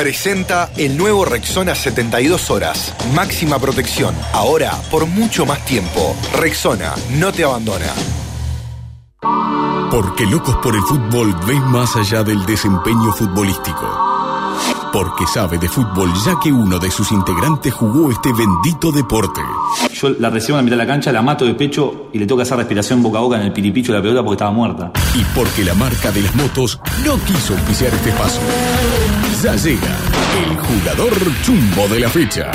presenta el nuevo Rexona 72 horas. Máxima protección. Ahora por mucho más tiempo. Rexona no te abandona. Porque Locos por el Fútbol ven más allá del desempeño futbolístico. Porque sabe de fútbol ya que uno de sus integrantes jugó este bendito deporte. Yo la recibo en la mitad de la cancha, la mato de pecho y le que hacer respiración boca a boca en el piripicho de la pelota porque estaba muerta. Y porque la marca de las motos no quiso oficiar este paso. Ya llega el jugador chumbo de la fecha.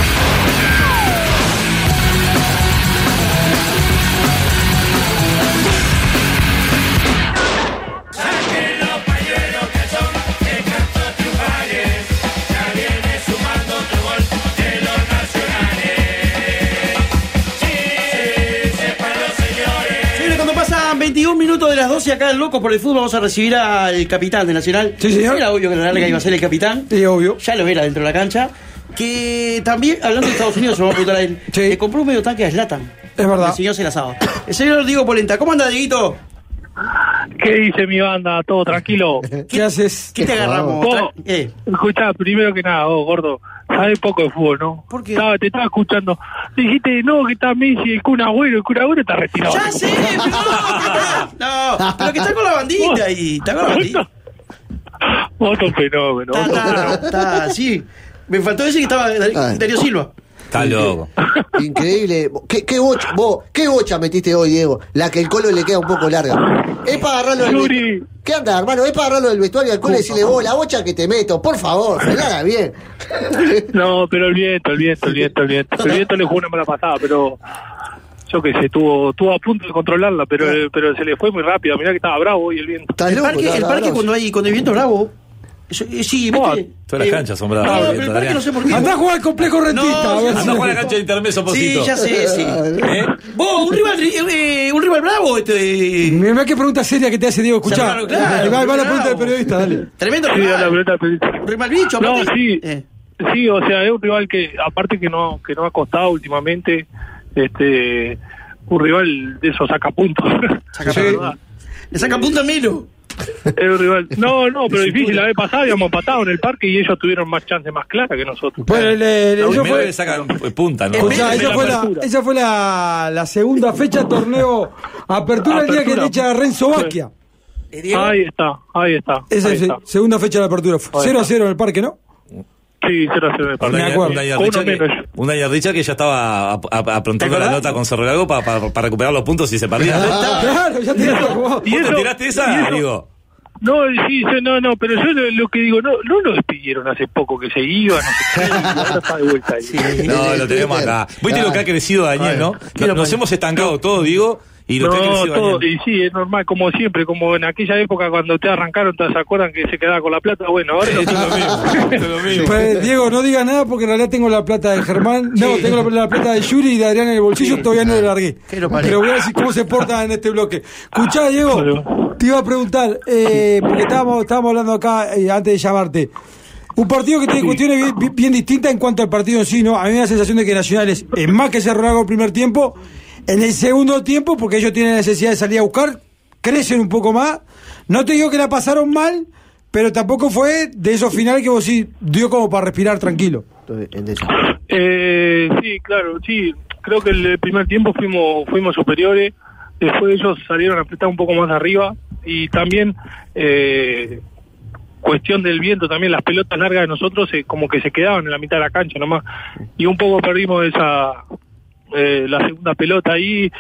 Las 12 acá en Locos por el Fútbol, vamos a recibir al capitán de Nacional. Sí, señor. Era obvio que la larga iba a ser el capitán. Sí, obvio. Ya lo era dentro de la cancha. Que también, hablando de Estados Unidos, se lo vamos a preguntar a él. Sí. Le compró un medio tanque a Slatan. Es verdad. El señor se la sabe. El señor Diego Polenta, ¿cómo anda, Dieguito? ¿Qué dice mi banda? ¿Todo tranquilo? ¿Qué haces? ¿Qué te agarramos? Eh, escuchá, primero que nada, vos, gordo, sabés poco de fútbol, ¿no? ¿Por qué? Estaba- te estaba escuchando. Dijiste, no, que está Messi, el Kun Agüero, el Kun Agüero está retirado. ¡Ya sé! Pero no, no, pero que está con la bandita ahí. Está con la bandita. Vos sos fenómeno, Está, vos sos está, fenómeno. está, sí. Me faltó decir que estaba. Darío Silva. Está loco. Increíble. ¿Qué, qué bocha, vos, ¿Qué bocha metiste hoy, Diego? La que el colo le queda un poco larga. Es para agarrarlo del Yuri. vestuario. ¿Qué anda, hermano? Es para agarrarlo del vestuario al colo y decirle, vos, la bocha que te meto, por favor, que la haga bien. No, pero el viento, el viento, el viento, el viento. El viento le jugó una mala pasada, pero yo qué sé, estuvo, estuvo a punto de controlarla, pero, pero se le fue muy rápido. Mirá que estaba bravo hoy el viento. El loco, parque, el parque cuando hay cuando hay viento bravo. Eh, sí, Oh, ¿viste? todas las canchas son bravas, No, viento, pero el parque Adrián. no sé por qué. Andá a jugar al complejo rentista. No, a sí, jugar a la cancha de intermeso, Sí, Posito. ya sé, sí. ¿Eh? Vos, un rival, eh, un rival bravo, este. Mirá qué pregunta seria que te hace Diego. Escuchá. Claro, claro, va, la pregunta del periodista, dale. Tremendo Sí, rival. Un rival bicho, No, aparte. sí. Eh. Sí, o sea, es un rival que, aparte que no que no ha costado últimamente, este un rival de esos sacapuntos. Saca Sí. Le saca punta a Milo. Es un rival. No, no, pero difícil. La vez pasada habíamos empatado en el parque y ellos tuvieron más chances más claras que nosotros. Bueno, el, el- Primero fue, le sacan punta, ¿no? escuchá, esa fue, la, apertura. esa fue la, la segunda fecha torneo Apertura el día que Apertura. le echa a Renzo Baquia. Eh. Ahí está, ahí está. Esa ahí es está. segunda fecha de apertura. Ahí 0 a está. 0 en el parque, ¿no? Sí, 0 a 0 en el Un parque. Me Daniel- acuerdo. un Daniel Uno Richa que, menos. un Daniel Richa que ya estaba ap- ap- aprontando ¿Te la nota con Cerro Largo para recuperar los puntos si se perdía. Claro, ya te ¿Vos Y te tiraste y esa, eso- digo? No, sí, yo- no, no, pero yo lo, lo que digo, no, no lo despidieron hace poco, que se iba, no y ahora está de vuelta ahí. Sí. No, lo tenemos acá. Viste lo que ha crecido Daniel, ¿no? Quiero Nos hemos estancado todo, digo, y lo que No, crecido todo, y sí, es normal, como siempre, como en aquella época cuando te arrancaron, ¿te se acuerdan que se quedaba con la plata? Bueno, ahora es lo mismo, lo. Pues, Diego, no digas nada porque en realidad tengo la plata de Germán. No, tengo la, la plata de Yuri y de Adrián en el bolsillo. Todavía no le largué. Pero voy a decir cómo se porta en este bloque. Escuchá, Diego, te iba a preguntar, eh, porque estábamos, estábamos hablando acá eh, antes de llamarte. Un partido que tiene cuestiones bien, bien- distintas en cuanto al partido en sí, ¿no? A mí me da la sensación de que Nacional es, es más que Cerro Largo el primer tiempo. En el segundo tiempo, porque ellos tienen necesidad de salir a buscar, crecen un poco más. No te digo que la pasaron mal, pero tampoco fue de esos finales que vos sí dio como para respirar tranquilo. En eso. Eh, sí, claro, sí. Creo que el primer tiempo fuimos fuimos superiores. Después ellos salieron a apretar un poco más arriba y también eh, cuestión del viento también las pelotas largas de nosotros eh, como que se quedaban en la mitad de la cancha nomás y un poco perdimos esa eh, la segunda pelota ahí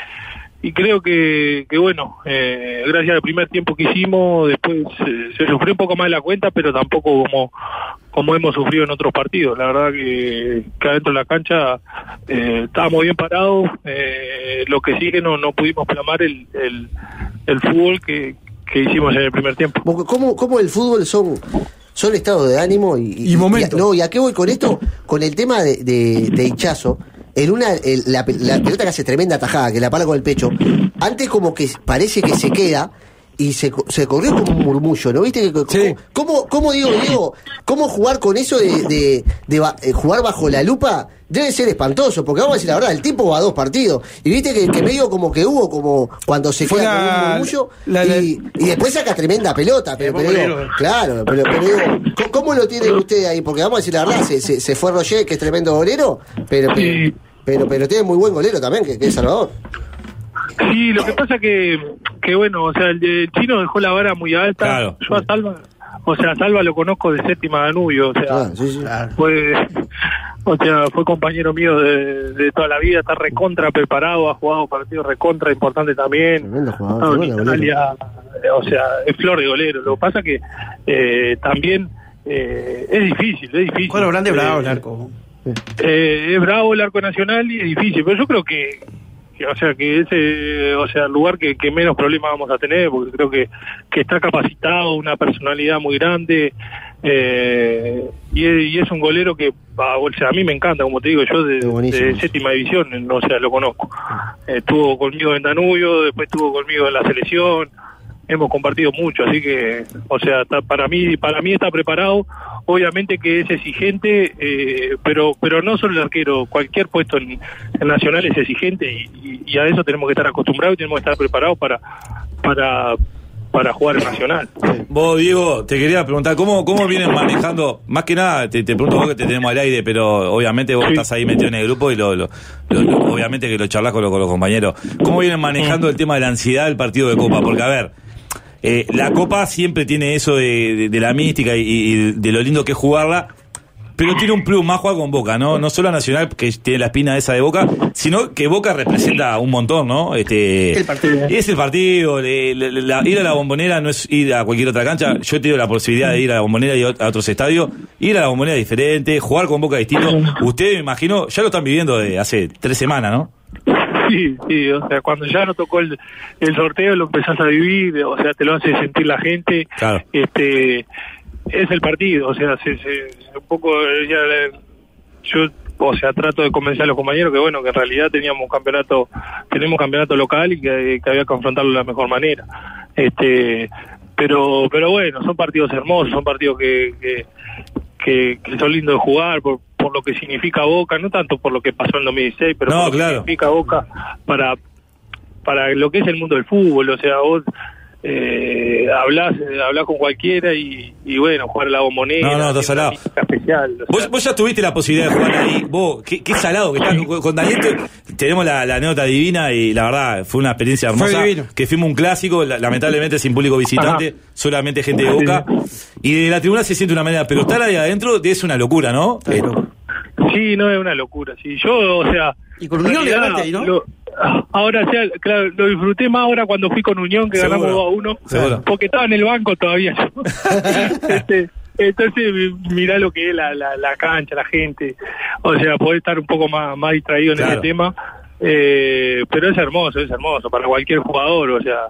y creo que, que bueno, eh, gracias al primer tiempo que hicimos, después eh, se sufrió un poco más de la cuenta, pero tampoco como, como hemos sufrido en otros partidos. La verdad que, que adentro de la cancha eh, estábamos bien parados, eh, lo que sí que no, no pudimos plamar el, el, el fútbol que, que hicimos en el primer tiempo. ¿Cómo, cómo el fútbol son, son estados de ánimo y, Y momento. no, ¿y a qué voy con esto? Con el tema de, de, de hinchazo. En una, el- la, pe- la pelota que hace tremenda tajada, que la para con el pecho, antes como que parece que se queda y se, co- se corrió como un murmullo, ¿no viste? Sí. ¿Cómo, cómo digo, Diego, cómo jugar con eso de, de- de ba- eh, jugar bajo la lupa? Debe ser espantoso, porque vamos a decir la verdad, el tipo va a dos partidos. Y viste que, que medio como que hubo, como cuando se Fue queda la- con un murmullo, la- la- y, y después saca tremenda pelota. Pero, pero digo, bolero. claro, pero, pero digo, ¿cómo- ¿cómo lo tiene usted ahí? Porque vamos a decir la verdad, se, se, se fue Roger, que es tremendo golero, pero, pero, Sí. Pero, pero tiene muy buen golero también, que, que es Salvador. Sí, lo que pasa que, que bueno, o sea, el, el chino dejó la vara muy alta. Claro. Yo a Salva, o sea, a Salva lo conozco de séptima Danubio, o sea, Ah, sí, sí. fue, o sea, fue compañero mío de, de toda la vida, está recontra preparado, ha jugado partidos recontra importantes también. Tremendo jugador, No, tremendo en golero. Italia, eh, o sea, es flor de golero. Lo que pasa que eh, también eh, es difícil, es difícil. Cuadro grande, Eh, bravo el arco. Eh, es bravo el arco nacional y es difícil, pero yo creo que, que, o sea, que ese, o sea, el lugar que, que menos problemas vamos a tener, porque creo que, que está capacitado, una personalidad muy grande, eh, y, es, y es un golero que, ah, o sea, a mí me encanta, como te digo, yo de, séptima división, o sea, lo conozco. Eh, estuvo conmigo en Danubio, después estuvo conmigo en la selección, hemos compartido mucho, así que, o sea, está- para mí, para mí está preparado. Obviamente que es exigente, eh, pero, pero no solo el arquero, cualquier puesto en, en Nacional es exigente y, y- a eso tenemos que estar acostumbrados y tenemos que estar preparados para, para, para jugar en Nacional. Vos, Diego, te quería preguntar, ¿cómo, cómo vienen manejando? Más que nada, te, te pregunto vos que te tenemos al aire, pero obviamente vos Sí. estás ahí metido en el grupo y lo, lo- lo- lo- obviamente que lo charlas con, con los compañeros. ¿Cómo vienen manejando el tema de la ansiedad del partido de Copa? Porque, a ver, eh, la Copa siempre tiene eso de, de- de la mística y, y de lo lindo que es jugarla, pero tiene un plus más jugar con Boca, ¿no? No solo a Nacional, que tiene la espina esa de Boca, sino que Boca representa un montón, ¿no? Este, El partido. Es el partido, le- le- la- ir a la bombonera no es ir a cualquier otra cancha. Yo he tenido la posibilidad de ir a la bombonera y a otros estadios. Ir a la bombonera diferente, jugar con Boca distinto. Ustedes, me imagino, ya lo están viviendo de hace tres semanas, ¿no? Sí, sí, o sea, cuando ya no tocó el, el sorteo lo empezás a vivir, o sea, te lo hace sentir la gente. Claro. Este, es el partido, o sea, se, se- un poco ya yo, o sea, trato de convencer a los compañeros que bueno, que en realidad teníamos un campeonato, tenemos campeonato local y que, que había que afrontarlo de la mejor manera. Este, pero, pero bueno, son partidos hermosos, son partidos que, que, que, que son lindos de jugar por, por lo que significa Boca, no tanto por lo que pasó en 2016, pero No, por lo que claro. significa Boca para para lo que es el mundo del fútbol, o sea, vos eh, hablás, hablás con cualquiera y, y bueno, jugar a la bombonera, No, no, estás salado. especial. o sea, Vos, vos ya tuviste la posibilidad de jugar ahí. Vos, qué, qué salado que estás con, con Daniel. te- tenemos la, la anécdota divina y la verdad fue una experiencia hermosa. Que fuimos un clásico, la- lamentablemente sin público visitante, Ajá. solamente gente de boca. Y de la tribuna se siente una manera, pero estar ahí adentro es una locura, ¿no? Eh, Sí, no es una locura. Sí, yo, o sea. Y con Unión le realidad, ganaste ahí, ¿no? lo- ahora, o sea, claro, lo disfruté más ahora cuando fui con Unión, que Seguro. ganamos 2 a 1. Seguro. Porque estaba en el banco todavía yo. este, entonces, mi- mirá lo que es la, la, la cancha, la gente. O sea, poder estar un poco más, más distraído en Claro. ese tema. Eh, pero es hermoso, es hermoso. Para cualquier jugador, o sea,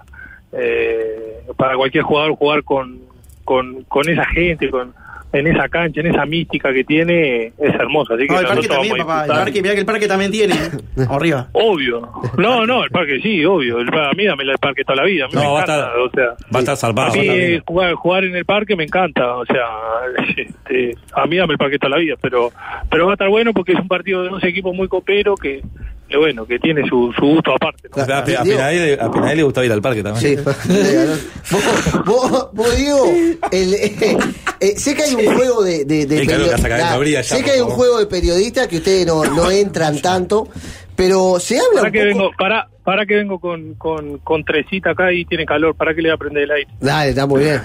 eh, para cualquier jugador jugar con, con, con esa gente, con en esa cancha, en esa mística que tiene, es hermoso. Así que No, el parque también, papá. El parque, mirá que el parque también tiene. ¿eh? Arriba. Obvio. No, no, el parque sí, obvio. El, a mí dame el parque toda la vida. A mí No, me va a encanta, estar- o sea, Va a estar zarpado. a mí jugar, jugar en el parque me encanta, o sea, este, a mí dame el parque toda la vida, pero pero va a estar bueno porque es un partido de dos equipos muy coperos que, que bueno, que tiene su, su gusto aparte. a, a Penadel le gustaba ir al parque también. Sí. vos, vos, vos, Diego, el, eh, eh, sé que hay un juego de, de, de ya, sé que hay un juego de periodistas que ustedes no, no entran tanto, pero se habla Para un que poco. vengo, para, para que vengo con, con, con tresita acá y tiene calor, para que le voy a prender el aire. Dale, está muy bien.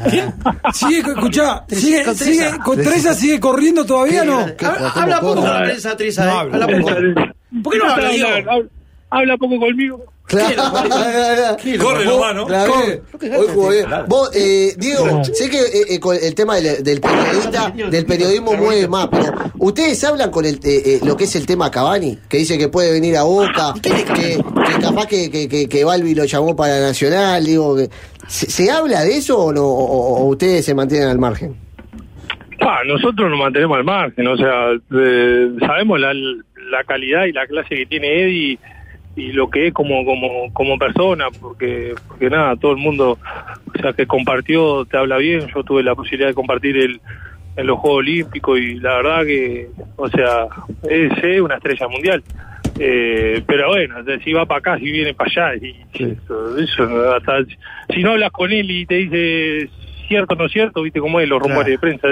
Sigue, escuchá, sigue, con sigue, Treza. con Treza sigue corriendo todavía, ¿no? ¿Qué? Habla, ¿Cómo habla poco con prensa, Trisa, No ¿eh? habla. Habla poco. ¿Por qué no habla, habla poco conmigo. Claro. Corre nomás, ¿no? Claro, Corre. Hoy jugó bien. Vos, eh, Diego, sé que eh, eh, con el tema del, del periodista, del periodismo mueve más, pero ustedes hablan con el, eh, eh, lo que es el tema Cavani, que dice que puede venir a Boca, que, que capaz que, que, que, que Balbi lo llamó para Nacional, digo, que, ¿se, se habla de eso o, no, o, o ustedes se mantienen al margen? Ah, nosotros nos mantenemos al margen, o sea, eh, sabemos la, la calidad y la clase que tiene Eddie y lo que es como como como persona porque porque nada todo el mundo o sea que compartió te habla bien. Yo tuve la posibilidad de compartir el en los Juegos Olímpicos y la verdad que o sea es, es una estrella mundial. Eh, pero bueno si va para acá si viene para allá y eso, eso hasta si no hablas con él y te dice cierto o no cierto viste cómo es los rumores de prensa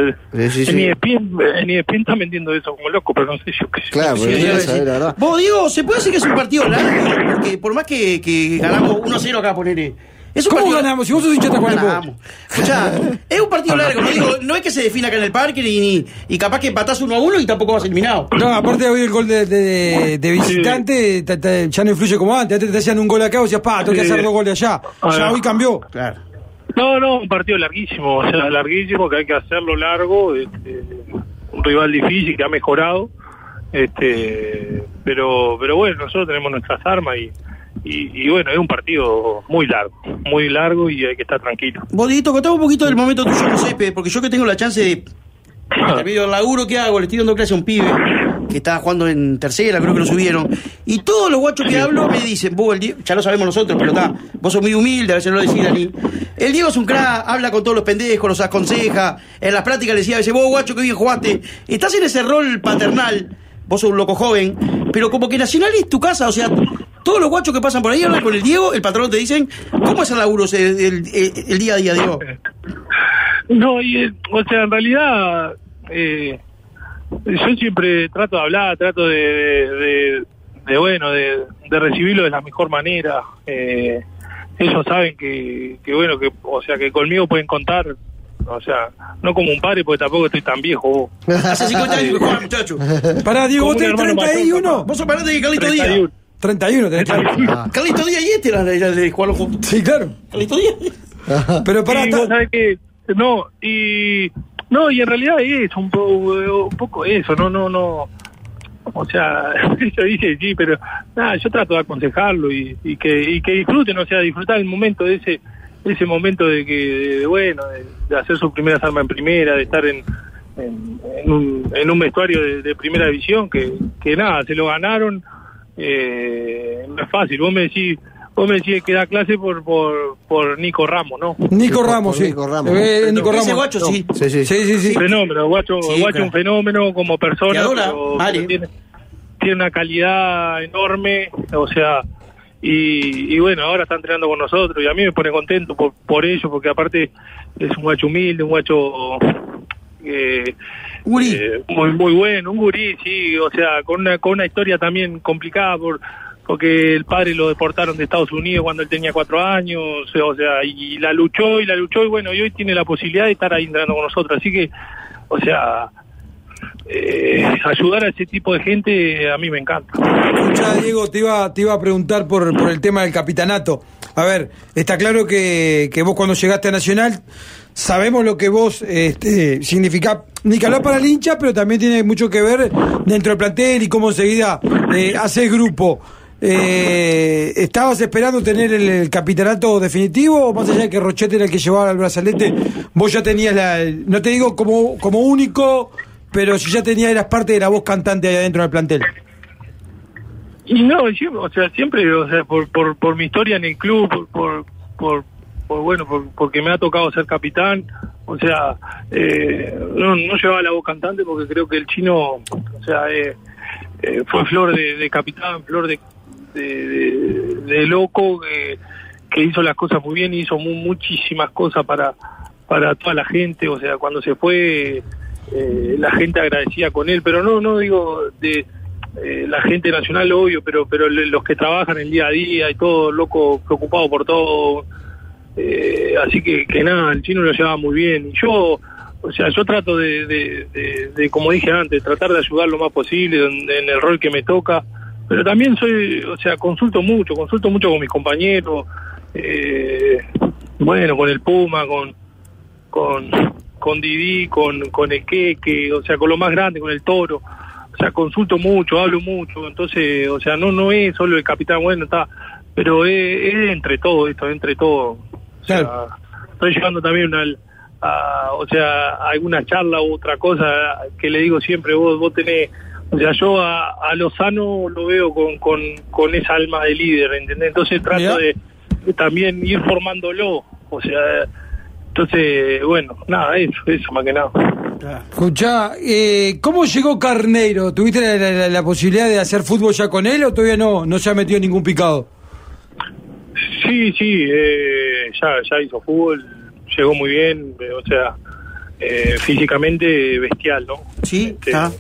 Sí, sí, en ESPN, en ESPN están vendiendo eso como loco pero no sé yo qué sé. Claro, sí. saber la verdad. Vos, Diego, ¿se puede decir que es un partido largo? Porque por más que, que ganamos 1-0 acá, poner es un ¿Cómo partido- ganamos? Si vos sos hincha de Tacuarembó. Ganamos. Escuchá, es un partido largo, no, digo, no es que se defina acá en el parque ni, ni- y capaz que empatás uno a uno y tampoco vas eliminado. No, aparte de hoy el gol de, de, de visitante te- te- ya no influye como antes. Antes te hacían un gol acá, vos decías, pa, tengo que hacer dos goles allá. Ya hoy cambió. Claro. No, no, un partido larguísimo, o sea, larguísimo, que hay que hacerlo largo, este, un rival difícil que ha mejorado, este, pero, pero bueno, nosotros tenemos nuestras armas y, y, y bueno, es un partido muy largo, muy largo y hay que estar tranquilo. Vos, Dieguito, contame un poquito del momento tuyo en el césped, porque yo que tengo la chance de. Medio del laburo que hago, le estoy dando clase a un pibe que está jugando en tercera, creo que lo subieron. Y todos los guachos que hablo me dicen, vos, el Diego, ya lo sabemos nosotros, pero está, vos sos muy humilde, a veces no lo decís, Dani. El Diego es un crack, habla con todos los pendejos, los aconseja. En las prácticas le decía a veces, vos, guacho, que bien jugaste. Estás en ese rol paternal, vos sos un loco joven, pero como que Nacional es tu casa, o sea, todos los guachos que pasan por ahí hablan con el Diego, el patrón te dicen, ¿cómo es el laburo el, el- el día a día, Diego? No, y, eh, o sea, en realidad, eh, yo siempre trato de hablar, trato de, de, de- de, bueno, de, de recibirlo de la mejor manera. Eh, ellos saben que, que, bueno, que, o sea, que conmigo pueden contar, o sea, no como un padre, porque tampoco estoy tan viejo. Hace 50 años que juega, muchacho. Pará, Diego, vos tenés hermano mayor, 31. Vos sos parate de Carlito 31. Díaz. 31 tenés claro. Carlito Díaz y este era de juntos. Sí, claro. Carlito Díaz. Pero pará, y ta- vos sabés que no y no y en realidad es un, po- un poco eso no no no. O sea yo dije sí pero nada yo trato de aconsejarlo y, y que y que disfruten o sea disfrutar el momento de ese ese momento de que de, bueno de, hacer sus primeras armas en primera de estar en en, un, en un vestuario de, de primera división que, que nada se lo ganaron eh, no es fácil. Vos me decís vos me decís que da clase por por, por Nico Ramos no Nico Ramos, sí. Nico Ramos. Eh, Nico Ese Ramos. guacho, sí. Sí, sí. Sí, sí, sí. fenómeno, guacho, Sí, guacho claro. un fenómeno como persona, adora, pero, vale. pero tiene, tiene una calidad enorme, o sea, y, y bueno, ahora está entrenando con nosotros y a mí me pone contento por, por ello, porque aparte es un guacho humilde, un guacho eh, Gurí. eh, muy muy bueno, un gurí, sí, o sea, con una, con una historia también complicada por porque el padre lo deportaron de Estados Unidos cuando él tenía cuatro años, o sea, y la luchó y la luchó y bueno, y hoy tiene la posibilidad de estar ahí entrenando con nosotros, así que, o sea, eh, ayudar a ese tipo de gente a mí me encanta. Escuchá, Diego, te iba, te iba a preguntar por, por el tema del capitanato. A ver, está claro que, vos cuando llegaste a Nacional sabemos lo que vos este, significa, ni que hablar para el hincha, pero también tiene mucho que ver dentro del plantel y cómo enseguida eh, haces grupo. Eh, ¿Estabas esperando tener el, el capitanato definitivo o más allá de que Rochete era el que llevaba el brazalete, vos ya tenías la, no te digo como, como único, pero si ya tenías, eras parte de la voz cantante ahí adentro del plantel? Y no, yo, o sea, siempre, o sea, por, por, por mi historia en el club, por, por, por, bueno, por- porque me ha tocado ser capitán, o sea, eh, no, no llevaba la voz cantante porque creo que el chino, o sea, eh, eh, fue flor de capitán, flor de, de, loco, que, hizo las cosas muy bien, hizo mu- muchísimas cosas para, para toda la gente, o sea, cuando se fue, eh, la gente agradecía con él, pero no, no digo de eh, la gente nacional, obvio, pero pero los que trabajan el día a día y todo, loco, preocupado por todo. Eh, así que, que nada, el chino lo llevaba muy bien. Y yo, o sea, yo trato de, como dije antes, tratar de ayudar lo más posible en, en el rol que me toca. Pero también soy, o sea, consulto mucho, consulto mucho con mis compañeros. eh, bueno, con el Puma, con con con Didi, con con el Queque, o sea, con lo más grande, con el Toro. O sea, consulto mucho, hablo mucho, entonces, o sea, no no es solo el capitán, bueno, está, pero es, es entre todo esto, entre todo. O sea, Claro. estoy llevando también una, a, o sea, alguna charla u otra cosa que le digo siempre, vos vos tenés, O sea, yo a, a Lozano lo veo con, con, con esa alma de líder, ¿entendés? Entonces trato de, de también ir formándolo. O sea, entonces, bueno, nada, eso, eso más que nada. Escuchá, eh, ¿cómo llegó Carneiro? ¿Tuviste la, la- la- la posibilidad de hacer fútbol ya con él o todavía no, no se ha metido en ningún picado? Sí, sí, eh, ya, ya hizo fútbol, llegó muy bien, eh, o sea, eh, físicamente bestial, ¿no? Sí, Este, está.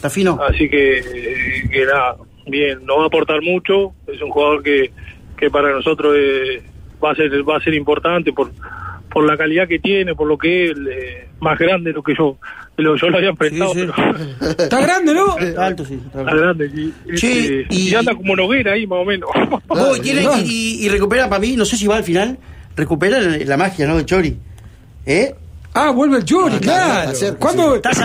Está fino. Así que, eh, que nada, bien, no va a aportar mucho, es un jugador que, que para nosotros eh, va a ser va a ser importante por por la calidad que tiene, por lo que es eh, más grande de lo que yo de lo que yo lo había enfrentado, Sí, sí. pero Está grande, ¿no? Está alto, sí. está grande. Y, Sí, este, y- y anda como Noguera ahí más o menos. Oh, y, tiene- y- y recupera para mí, no sé si va al final, recupera la, la magia, ¿no? De Chori. ¿Eh? Ah, vuelve el Chori, Ah, claro. ¿Cuándo? Estás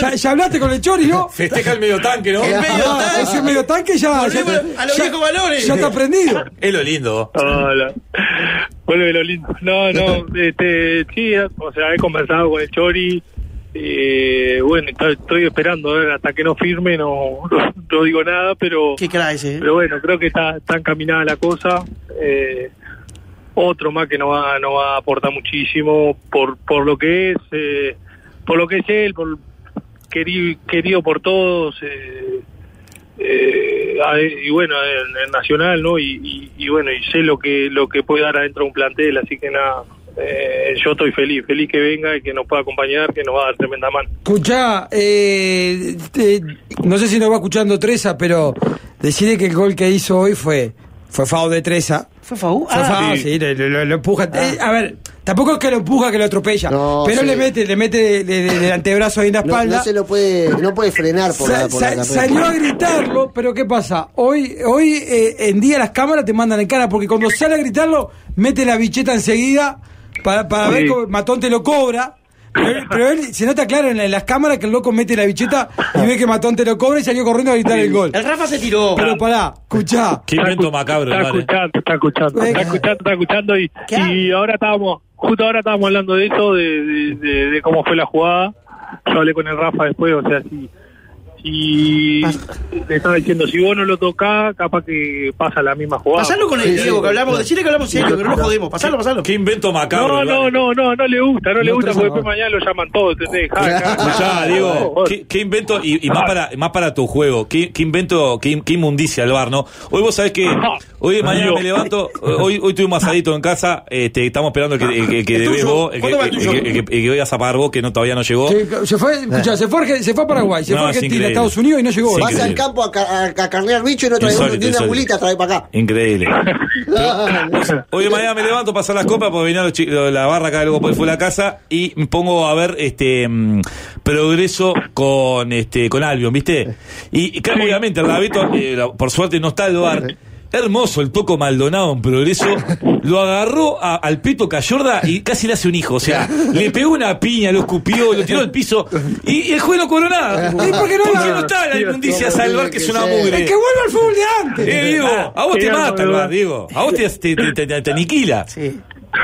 ya, ya hablaste con el Chori, ¿no? Festeja el medio tanque, ¿no? El medio Ah, tanque. ese medio tanque ya, ya, Volvemos a los ya- viejos valores. ya está prendido. Es lo lindo. Hola. Vuelve lo lindo. No, no, este, sí, o sea, he conversado con el Chori. eh, bueno, estoy, estoy esperando, a ver, hasta que no firme, no, no, no digo nada, pero, Qué cara ese, ¿eh? pero bueno, creo que está, está encaminada la cosa. Eh, otro más que no va, no va a aportar muchísimo por, por lo que es, eh, por lo que es él, por querido, querido por todos. Eh, eh, y bueno en, en nacional no y, y- y bueno y sé lo que lo que puede dar adentro de un plantel así que nada eh, yo estoy feliz feliz que venga y que nos pueda acompañar que nos va a dar tremenda mano Escuchá, eh, no sé si nos va escuchando Treza, pero decirle que el gol que hizo hoy fue fue FAO de Treza. ¿Fue Faú? Fue Ah, FAO, sí. sí, lo, lo- lo empuja. Eh, a ver, tampoco es que lo empuja, que lo atropella, No, pero sí. le mete, le mete de- de- de- del antebrazo ahí en la espalda. no se lo puede, no puede frenar por Sa- la, por sa- la carrera. salió a gritarlo, pero ¿qué pasa? Hoy, hoy eh, en día las cámaras te mandan en cara, porque cuando sale a gritarlo, mete la bicheta enseguida para, para ver Sí. cómo Matón te lo cobra. Pero él, pero él se nota claro en, la- en las cámaras que el loco mete la bicheta y ve que Matón te lo cobra y salió corriendo a gritar el gol. El Rafa se tiró. Pero pará, escuchá. Qué invento macabro, está escuchando está escuchando está escuchando está escuchando y, y ahora estábamos justo ahora estábamos hablando de eso de, de, de- de cómo fue la jugada yo hablé con el Rafa después o sea si si le estaba diciendo si vos no lo tocás capaz que pasa la misma jugada Pasalo con el Diego, que hablamos. Decirle que hablamos serio, que no lo jodemos. Pasalo, pasalo. Qué invento macabro. No, no, no, no, no le gusta, no le gusta porque después mañana lo llaman todos, ¿entendés? Ja. Diego, ¿qué, invento, y, y más, para, más para tu juego, qué, qué invento, qué, qué inmundicia el bar, ¿no? Hoy vos sabés que, hoy mañana me levanto, hoy, hoy tuvimos asadito en casa, este, estamos esperando el que, que, el que vos, el que, vayas a pagar vos, que no, todavía no llegó. Se fue, se fue, a Arge- se fue a Paraguay, se No, fue a es Argentina. Estados Unidos y no llegó. Sí, Vas al campo a, a, a carnear bicho y no traes Insólito, ni una mulita, trae para acá. Increíble. Hoy de mañana me levanto, pasar las copas, porque venía la barra acá luego fue la casa y me pongo a ver este mm, progreso con este con Albion, ¿viste? Y, y claro, obviamente el Rabito, eh, la- por suerte no está el bar. Hermoso el Toco Maldonado en progreso. Lo agarró a- al Pito Cayorda y casi le hace un hijo. O sea, le pegó una piña, lo escupió, lo tiró al piso y, y el juez no cobró nada. ¿Y por qué no, no está la inmundicia no, salvar que es una mugre? Es que vuelva al fútbol de antes. Eh, Diego, a vos te mata el Diego. A vos te, te, te, te- te aniquila. Sí.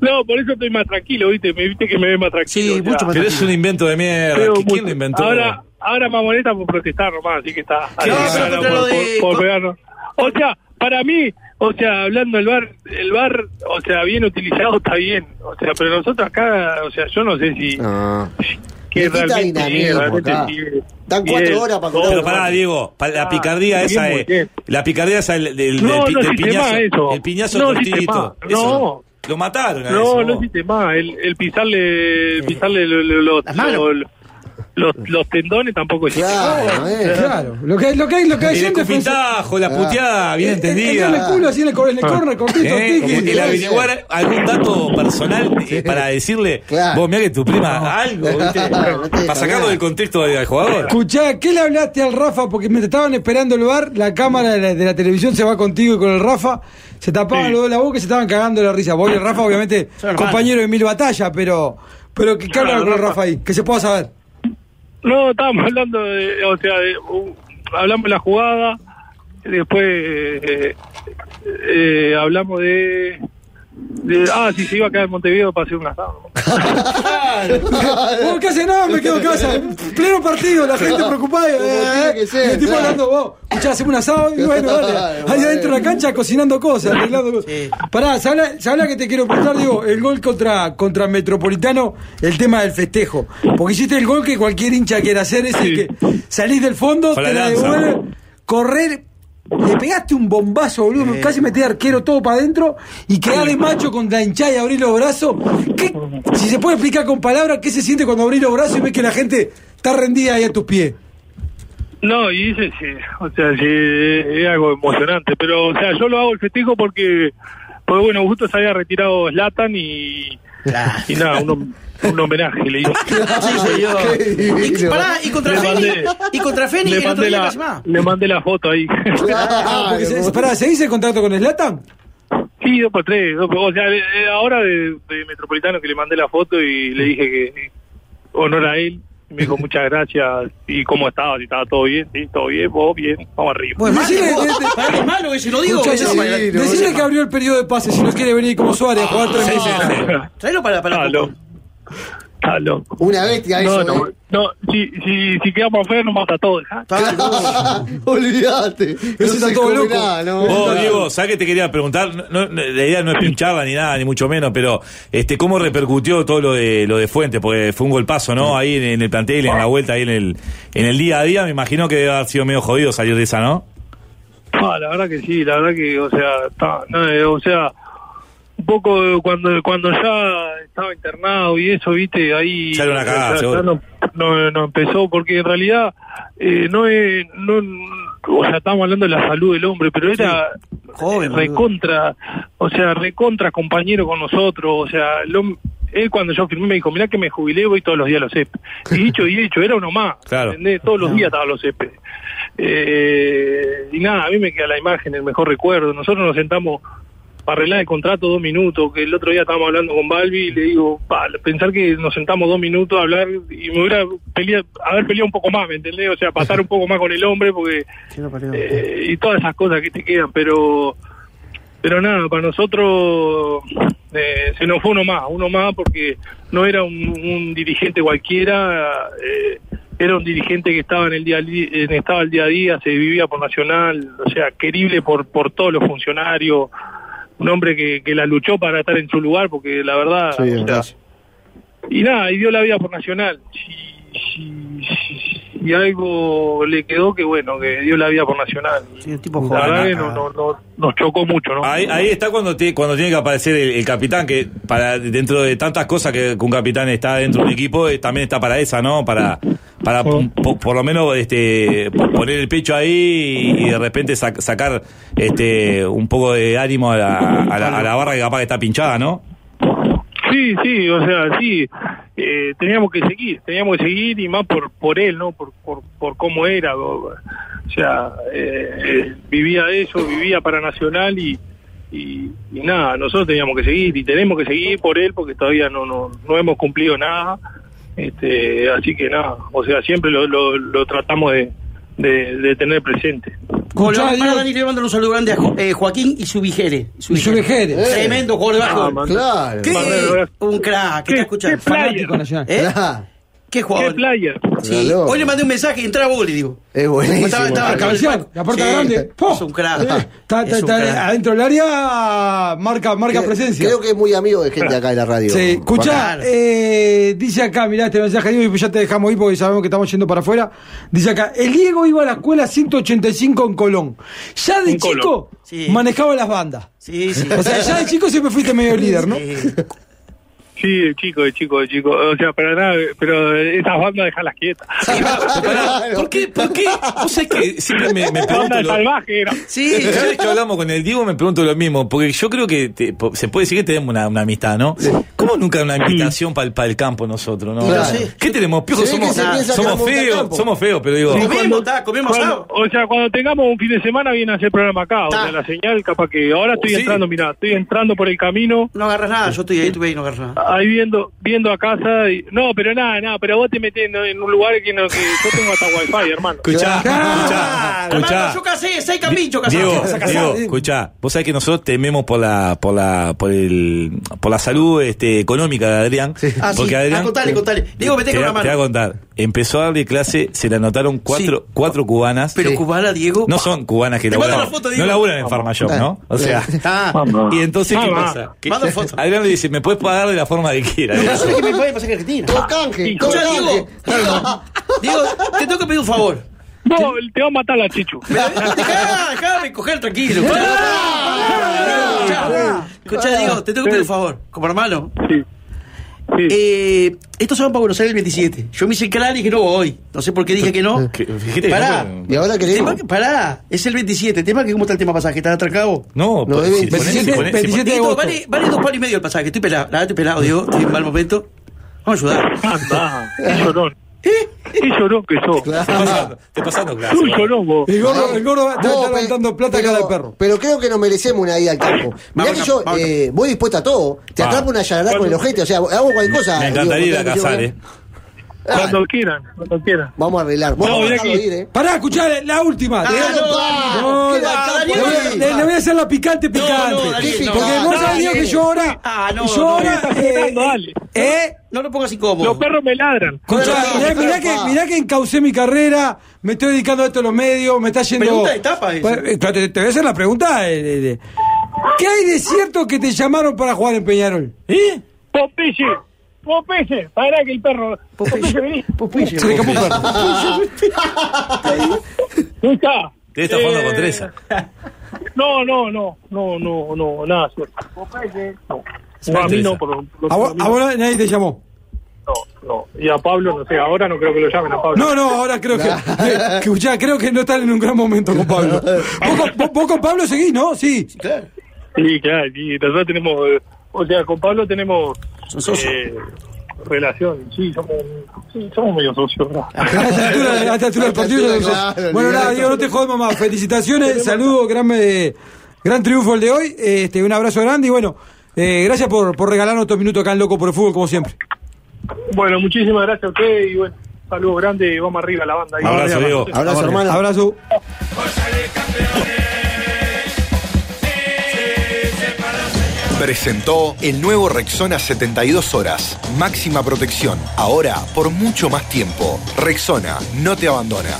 No, por eso estoy más tranquilo, ¿viste? Me viste que me ve más tranquilo. Sí, mucho más Pero es un invento de mierda. veo ¿Qui- ¿Quién mucho. lo inventó? Ahora, ahora Mamoneta por protestar nomás, así que está. ahí, No, contra por- lo de- por- por pegarnos. O sea, para mí, o sea, hablando del bar, el bar, o sea, bien utilizado está bien. O sea, pero nosotros acá, o sea, yo no sé si. No. que Le quita realmente, dinamismo realmente acá. sí, Dan bien, cuatro horas para cobrar. Pero pará, Diego, pa- la Ah, picardía esa es. La picardía esa del, del, No, del no del piñazo. más eso. El piñazo No No. Lo mataron a No, eso. no existe más. El, el pisarle, el pisarle lo- lo- los, los tendones tampoco existe. Claro, eh. Claro, lo que, lo que, lo que El hay escupitajo, la puteada, bien En entendida. el culo, así en el, en el corner, ¿Eh? tiki. El averiguar algún dato personal eh, para decirle, Claro. vos mirá que tu prima, algo, para sacarlo del contexto del jugador. Escuchá, ¿qué le hablaste al Rafa? Porque me estaban esperando el bar, la cámara de la, de la televisión se va contigo y con el Rafa, se tapaban Sí. los dos la boca y se estaban cagando la risa. Vos y el Rafa, obviamente, compañero de mil batallas, pero, pero ¿qué, qué hablaron con el Rafa ahí? Que se pueda saber. No, estábamos hablando de, o sea, de, uh, hablamos de la jugada, después eh, eh, hablamos de, de- ah, sí, se iba a quedar en Montevideo para hacer un asado. Vos qué haces, no, me quedo en casa. Pleno partido, la gente preocupada. Eh, que ser, y el tipo claro. hablando, vos, escuchá, hacemos un asado y bueno, dale. Ahí adentro de la cancha cocinando cosas, arreglando cosas. Sí. Pará, ¿sabes la- sabés la que te quiero preguntar? Digo, el gol contra, contra Metropolitano, el tema del festejo. Porque hiciste el gol que cualquier hincha quiere hacer, es el Sí. que salís del fondo, te la la lanza. devuelve, correr. Le pegaste un bombazo, boludo. Casi metí arquero todo para adentro y quedás de macho con la hinchada y abrir los brazos. ¿Qué, si se puede explicar con palabras, ¿qué se siente cuando abrís los brazos y ves que la gente está rendida ahí a tus pies? No, y ese sí, o sea, sí, es algo emocionante, pero, o sea, yo lo hago el festejo porque, porque bueno, justo se había retirado Slatan y, y nada, un, hom- un homenaje le. Sí. Qué Y, divino. pará, y contra Feni, y contra Feni, le, el otro mandé día la, le mandé la foto ahí. Ah, porque se, Claro. pará, ¿se dice el contrato con Slatan? Sí, dos por tres. dos por- o sea, ahora de, de Metropolitano que le mandé la foto y le dije que honor a él. Me dijo muchas gracias. ¿Y cómo estaba? Si estaba todo bien. Sí, todo bien. Vos bien. Vamos arriba. Bueno, Decile- malo, de- de- para es malo, ese lo digo. Que abrió el periodo de pase si no quiere venir como Suárez a jugar tres Sí, meses. sí, sí. Tráelo para, para Está loco. Una bestia No, eso, no, ¿eh? no, si, si, si quedamos feos nos mata a todos. ¿ah? Olvídate. No Ese está todo loco. nada, ¿no? Vos, Claro. Diego, ¿sabes qué te quería preguntar? No- no, la idea no es pincharla ni nada, ni mucho menos, pero este ¿cómo repercutió todo lo de lo de Fuentes? Porque fue un golpazo, ¿no? Ahí en, en el plantel, en la vuelta, ahí en el, en el día a día, me imagino que debe haber sido medio jodido salir de esa, ¿no? Ah, la verdad que sí, la verdad que, o sea, está, no, eh, o sea, un poco cuando cuando ya estaba internado y eso, viste, ahí una cagada, ya- no, no, no empezó, porque en realidad eh, no es, no, o sea, estábamos hablando de la salud del hombre, pero era Joven, recontra, o sea, recontra compañero con nosotros, o sea, el él cuando yo firmé me dijo, mirá que me jubilé, voy todos los días a los CEP. Y dicho y hecho, era uno más, Claro. ¿entendés? Todos los días estaba a los CEP. Eh, y nada, a mí me queda la imagen, el mejor recuerdo. Nosotros nos sentamos para arreglar el contrato dos minutos, que el otro día estábamos hablando con Balbi y le digo, pa, pensar que nos sentamos dos minutos a hablar y me hubiera peleado, haber peleado un poco más, ¿me entendés? O sea, pasar un poco más con el hombre porque eh, y todas esas cosas que te quedan, pero pero nada, para nosotros eh, se nos fue uno más, uno más porque no era un, un dirigente cualquiera, eh, era un dirigente que estaba en el día estaba el día a día, se vivía por Nacional, o sea, querible por por todos los funcionarios, un hombre que, que la luchó para estar en su lugar, porque la verdad, Sí, o sea, y nada, y dio la vida por Nacional. Si, si, si algo le quedó, que bueno, que dio la vida por Nacional. Sí, un tipo La joven. verdad que no, no, no- nos chocó mucho, ¿no? Ahí, ahí está cuando, te- cuando tiene que aparecer el, el capitán, que para dentro de tantas cosas que, que un capitán está dentro de un equipo, eh, también está para esa, ¿no? Para, para Oh. po- por lo menos este poner el pecho ahí y, y de repente sac- sacar este un poco de ánimo a la, a la, a la barra que capaz que está pinchada, ¿no? Sí, sí, o sea, sí, eh, teníamos que seguir, teníamos que seguir y más por por él, ¿no? Por, por, por cómo era, o, sea, eh, vivía eso, vivía para Nacional y, y, nada, nosotros teníamos que seguir y tenemos que seguir por él porque todavía no, no, no hemos cumplido nada, este, así que nada, o sea, siempre lo, lo, lo tratamos de, de tener presente. Escuchá, para. Dani, le mando un saludo grande a Jo- eh, Joaquín y su vigere. Y su vejere. Tremendo jugador de Ah. Claro. ¿Qué? Un crack, ¿qué ¿Qué- qué? Fanático nacional. ¿Eh? Claro. ¿Qué ¿Qué jugador? player? Sí. Hoy le mandé un mensaje, entra vos, le digo. Es buenísimo. Estaba- estaba- La puerta Sí, grande. ¡po! es un crack. Eh, Está, Es está- un está crack. adentro del área, marca, marca Creo- presencia. Creo que es muy amigo de gente acá de la radio. Sí, escuchá, eh, dice acá, mirá este mensaje, Diego, y pues ya te dejamos ir porque sabemos que estamos yendo para afuera. Dice acá, el Diego iba a la escuela 185 en Colón. Ya de En chico Colón. Sí. manejaba las bandas. Sí, sí. O sea, ya de chico siempre fuiste medio líder, ¿no? Sí. Sí, de chico, de chico, de chico. O sea, para nada, pero esas bandas dejarlas quietas. Claro. ¿Por qué? ¿Por qué? Vos sabés que siempre me, me pregunto... Lo- salvaje era. Sí, Cada vez que hablamos con el Diego me pregunto lo mismo, porque yo creo que te- se puede decir que tenemos una, una amistad, ¿no? ¿Cómo nunca una invitación para el campo nosotros, no? Claro. ¿Qué tenemos? Piojos, somos, somos feos, somos feos, pero digo... Comemos, está, comemos Cuando- o sea, cuando tengamos un fin de semana viene a hacer programa acá. O sea, la señal capaz que ahora estoy Sí. entrando, mira, estoy entrando por el camino. No agarras nada, yo estoy ahí, estuve ahí, no agarras nada. Ahí viendo viendo a casa y no pero nada nada pero vos te metés en, en un lugar que no que yo tengo hasta wifi hermano Escuchá, escuchá, Hermano, escuchá. yo casé, seis cambichos casé. Diego, Diego, escuchá, vos sabés que nosotros tememos por la, por la, por el, por la salud este, económica de Adrián. Ah, sí. Porque Adrián. Ah, contale, contale. Diego, meté te, con voy la a- te voy a mano. contar. Empezó a darle clase, se le anotaron cuatro, cuatro cubanas. Pero Sí. cubana, Diego. No son cubanas que Te mando laburan, la foto, no laburan en Farmashop, ¿no? O sea, Ah, y entonces, ¿qué Ah, pasa? Foto. Adrián le dice, me puedes pagar de la forma que quieras. no sabes que me puede pasar en Argentina. Todo canje, todo Escuchá, canje. Diego. Te tengo que pedir un favor. no te va a matar la chichu Dejá, déjame coger tranquilo. Escuchá, Escuchá, Diego, te tengo que pedir un favor. Como hermano. sí sí Eh, estos se van para Buenos Aires el 27. Yo me hice claro y dije no voy. No sé por qué dije que no. Fíjate Pará. no- ¿Y ahora qué le digo? Tema que- pará, es el 27. Tema que cómo está el tema pasaje, ¿está atracado? No, No, pues, es si ponés- si 27, ponés- si 27 de agosto. vale, vale dos palos y medio el pasaje. Estoy pelado, la verdad estoy pelado, Diego. Estoy en mal momento. Vamos a ayudar. anda qué llorón que sos Te pasando, te pasando clase. un llorón vos El gordo, el gordo está, No, está levantando plata pero, cara de perro. Pero creo que nos merecemos una ida al campo. Mirá Vamos que yo vamos eh, voy dispuesta a todo. Te Va. atrapo una llagarada con el ojete. O sea, hago cualquier cosa. Me encantaría ir a cazar, eh. Cuando quieran cuando quieran Vamos a arreglar. Vamos No, a dejarlo ir, eh. Pará, escuchá la última. Le- no, voy a- hacer la picante picante. porque vos sabés que yo ahora. Ah, no, yo ahora. estás eh, pegando, dale. eh, No lo pongas incómodo. los perros me ladran mirá, que, mirá que encaucé mi carrera, me estoy dedicando a esto en los medios, me está yendo. Pregunta de tapa, eh, te, te voy a hacer la pregunta. eh, ¿Qué hay de cierto que te llamaron para jugar en Peñarol? ¿Eh? Popeye Popeye para que el perro Popeye vení Popeye. Se le escapó un perro. ¿Dónde está? Debe estar jugando Eh, con Teresa. No, no, no, no, no, no, nada cierto. Popeye, no. No, a mí no, por, por- A vos, por- a vos nadie te llamó. no, no. Y a Pablo, no sé, ahora no creo que lo llamen a Pablo. No, no, ahora creo que, que, que, escuchá, creo que no están en un gran momento con Pablo. ¿Vos, con- vos- vos con Pablo seguís, no? Sí. Claro. Sí, claro, y nosotros tenemos, eh, o sea, con Pablo tenemos Socios. eh, relación, sí, somos, sí, somos medio socios. A esta altura, a esta altura del partido sos. Claro, Bueno, nada. Diego, no te jodemos más. Felicitaciones, saludos, gran, eh, gran triunfo el de hoy. Este, un abrazo grande y bueno, eh, gracias por, por regalarnos estos minutos acá en Loco por el Fútbol, como siempre. Bueno, muchísimas gracias a ustedes y bueno, saludos grandes y vamos arriba a la banda. ahí. Abrazo, Diego. Abrazo, hermano. Abrazo. Presentó el nuevo Rexona 72 horas. Máxima protección. Ahora por mucho más tiempo. Rexona no te abandona.